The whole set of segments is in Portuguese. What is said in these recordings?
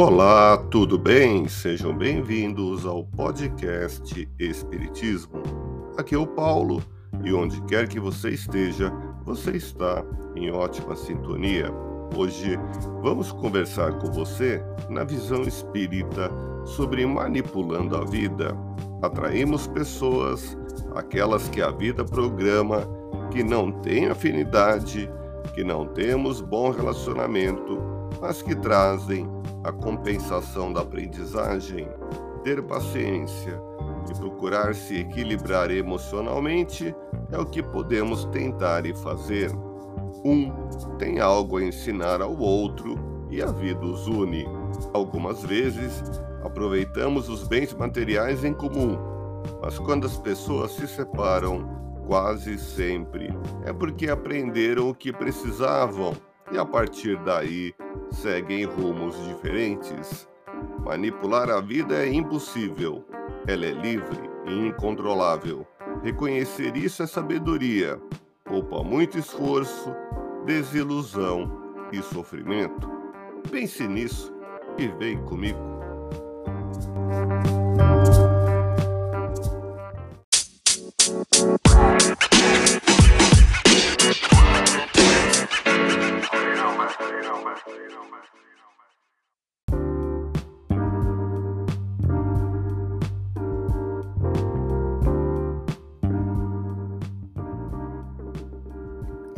Olá, tudo bem? Sejam bem-vindos ao podcast Espiritismo. Aqui é o Paulo e onde quer que você esteja, você está em ótima sintonia. Hoje vamos conversar com você na visão espírita sobre manipulando a vida. Atraímos pessoas, aquelas que a vida programa, que não têm afinidade, que não temos bom relacionamento, mas que trazem a compensação da aprendizagem, ter paciência e procurar se equilibrar emocionalmente é o que podemos tentar e fazer. Um tem algo a ensinar ao outro e a vida os une. Algumas vezes aproveitamos os bens materiais em comum, mas quando as pessoas se separam, quase sempre é porque aprenderam o que precisavam e a partir daí seguem rumos diferentes. Manipular a vida é impossível. Ela é livre e incontrolável. Reconhecer isso é sabedoria. Poupa muito esforço, desilusão e sofrimento. Pense nisso e vem comigo.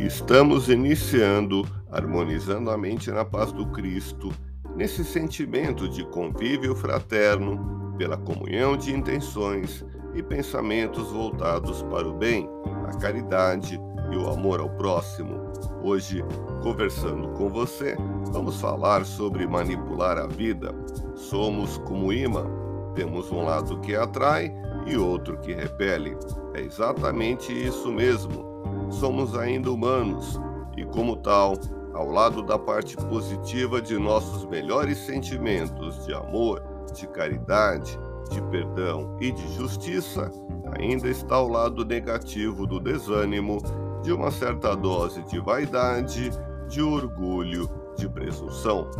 Estamos iniciando harmonizando a mente na paz do Cristo, nesse sentimento de convívio fraterno, pela comunhão de intenções e pensamentos voltados para o bem, a caridade e o amor ao próximo. Hoje, conversando com você, vamos falar sobre manipular a vida. Somos como imã, temos um lado que atrai e outro que repele. É exatamente isso mesmo somos ainda humanos e, como tal, ao lado da parte positiva de nossos melhores sentimentos de amor, de caridade, de perdão e de justiça, ainda está o lado negativo do desânimo, de uma certa dose de vaidade, de orgulho, de presunção.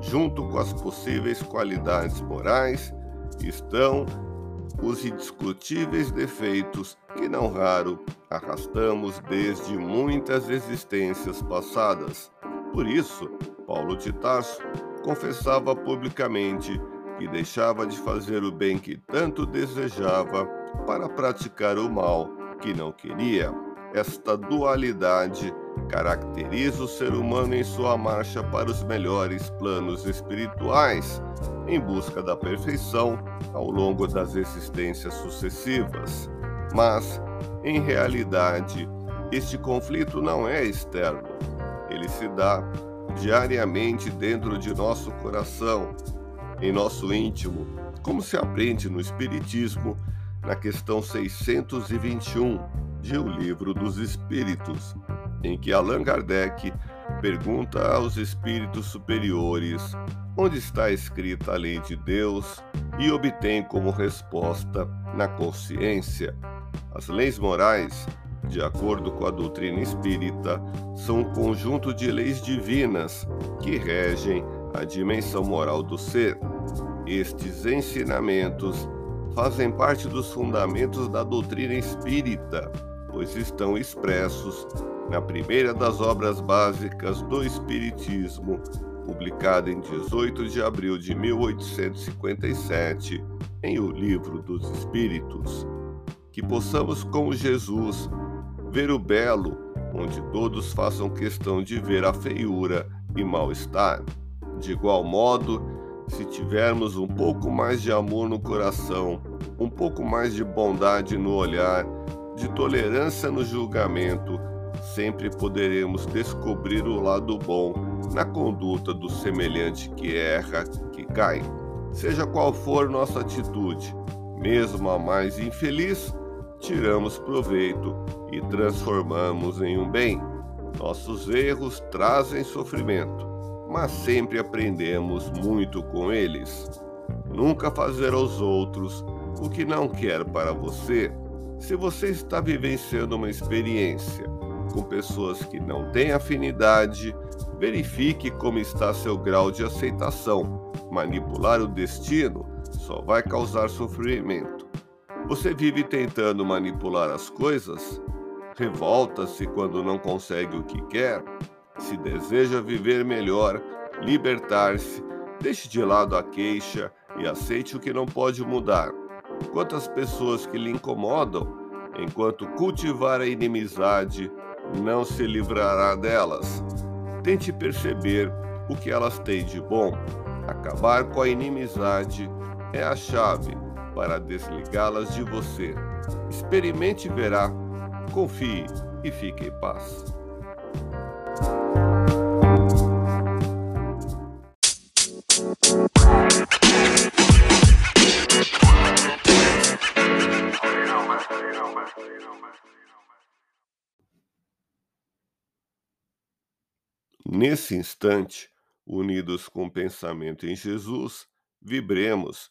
Junto com as possíveis qualidades morais estão os indiscutíveis defeitos que não raro arrastamos desde muitas existências passadas. Por isso, Paulo de Tarso confessava publicamente que deixava de fazer o bem que tanto desejava para praticar o mal que não queria. Esta dualidade caracteriza o ser humano em sua marcha para os melhores planos espirituais, em busca da perfeição ao longo das existências sucessivas. Mas, em realidade, este conflito não é externo. Ele se dá diariamente dentro de nosso coração, em nosso íntimo, como se aprende no Espiritismo, na questão 621 de O Livro dos Espíritos, em que Allan Kardec pergunta aos espíritos superiores onde está escrita a lei de Deus e obtém como resposta na consciência as leis morais, de acordo com a doutrina espírita, são um conjunto de leis divinas que regem a dimensão moral do ser. Estes ensinamentos fazem parte dos fundamentos da doutrina espírita, pois estão expressos na primeira das obras básicas do Espiritismo, publicada em 18 de abril de 1857, em O Livro dos Espíritos que possamos, como Jesus, ver o belo, onde todos façam questão de ver a feiura e mal-estar. De igual modo, se tivermos um pouco mais de amor no coração, um pouco mais de bondade no olhar, de tolerância no julgamento, sempre poderemos descobrir o lado bom na conduta do semelhante que erra, que cai. Seja qual for nossa atitude, mesmo a mais infeliz, tiramos proveito e transformamos em um bem. Nossos erros trazem sofrimento, mas sempre aprendemos muito com eles. Nunca fazer aos outros o que não quer para você. Se você está vivenciando uma experiência com pessoas que não têm afinidade, verifique como está seu grau de aceitação, Manipular o destino só vai causar sofrimento. Você vive tentando manipular as coisas? Revolta-se quando não consegue o que quer? Se deseja viver melhor, libertar-se, deixe de lado a queixa e aceite o que não pode mudar. Quantas pessoas que lhe incomodam, enquanto cultivar a inimizade, não se livrará delas. Tente perceber o que elas têm de bom. Acabar com a inimizade é a chave para desligá-las de você. Experimente e verá. Confie e fique em paz. Nesse instante, unidos com o pensamento em Jesus, vibremos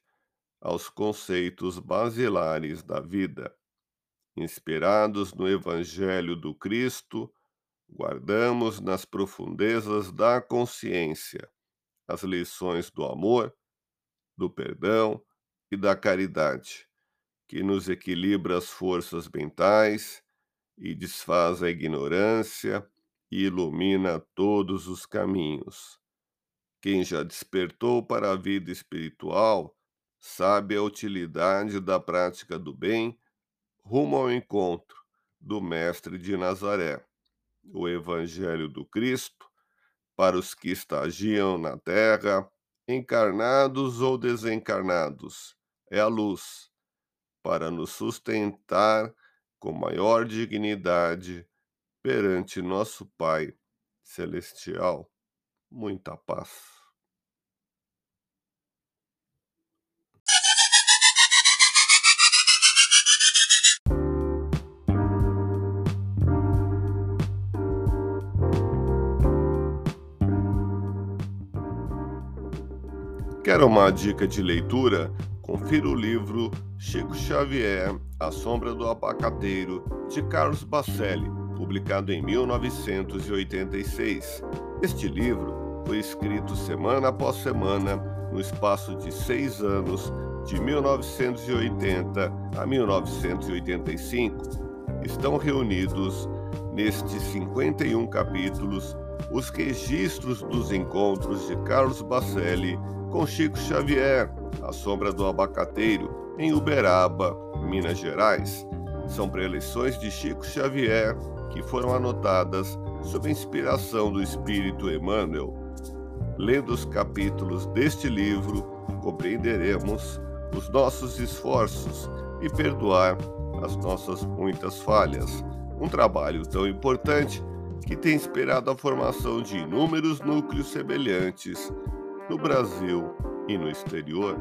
aos conceitos basilares da vida. Inspirados no Evangelho do Cristo, guardamos nas profundezas da consciência as lições do amor, do perdão e da caridade, que nos equilibra as forças mentais e desfaz a ignorância e ilumina todos os caminhos. Quem já despertou para a vida espiritual sabe a utilidade da prática do bem rumo ao encontro do Mestre de Nazaré. O Evangelho do Cristo, para os que estagiam na terra, encarnados ou desencarnados, é a luz para nos sustentar com maior dignidade perante nosso Pai Celestial muita paz. Quer uma dica de leitura? Confira o livro Chico Xavier, A Sombra do Abacateiro, de Carlos Bacelli, publicado em 1986. Este livro foi escrito semana após semana no espaço de seis anos, de 1980 a 1985. Estão reunidos nestes 51 capítulos os registros dos encontros de Carlos Bacelli com Chico Xavier, a sombra do abacateiro, em Uberaba, Minas Gerais. São preleções de Chico Xavier que foram anotadas sob inspiração do Espírito Emmanuel Lendo os capítulos deste livro, compreenderemos os nossos esforços e perdoar as nossas muitas falhas. Um trabalho tão importante que tem esperado a formação de inúmeros núcleos semelhantes no Brasil e no exterior.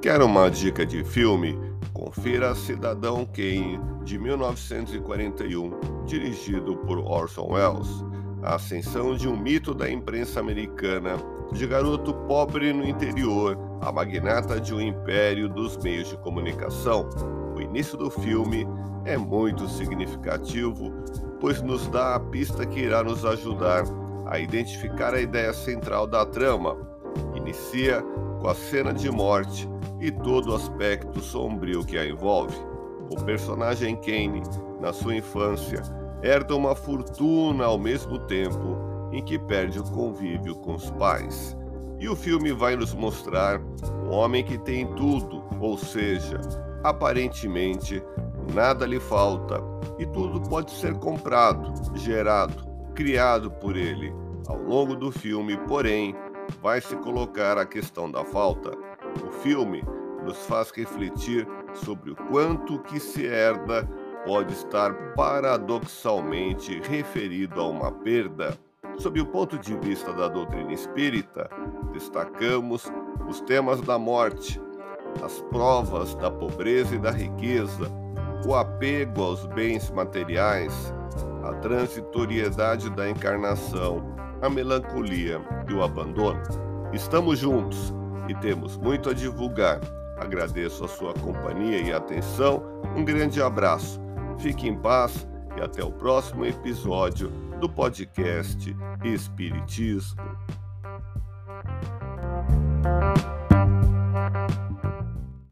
Quer uma dica de filme? Confira Cidadão Kane, de 1941, dirigido por Orson Welles. A ascensão de um mito da imprensa americana, de garoto pobre no interior a magnata de um império dos meios de comunicação. O início do filme é muito significativo, pois nos dá a pista que irá nos ajudar a identificar a ideia central da trama. Inicia com a cena de morte e todo o aspecto sombrio que a envolve. O personagem Kane, na sua infância, herda uma fortuna ao mesmo tempo em que perde o convívio com os pais. E o filme vai nos mostrar um homem que tem tudo, ou seja, aparentemente nada lhe falta e tudo pode ser comprado, gerado, criado por ele. Ao longo do filme, porém, vai se colocar a questão da falta. O filme nos faz refletir sobre o quanto que se herda pode estar paradoxalmente referido a uma perda. Sob o ponto de vista da doutrina espírita, destacamos os temas da morte, as provas da pobreza e da riqueza, o apego aos bens materiais, a transitoriedade da encarnação, a melancolia e o abandono. Estamos juntos e temos muito a divulgar. Agradeço a sua companhia e atenção. Um grande abraço. Fique em paz e até o próximo episódio do podcast Espiritismo.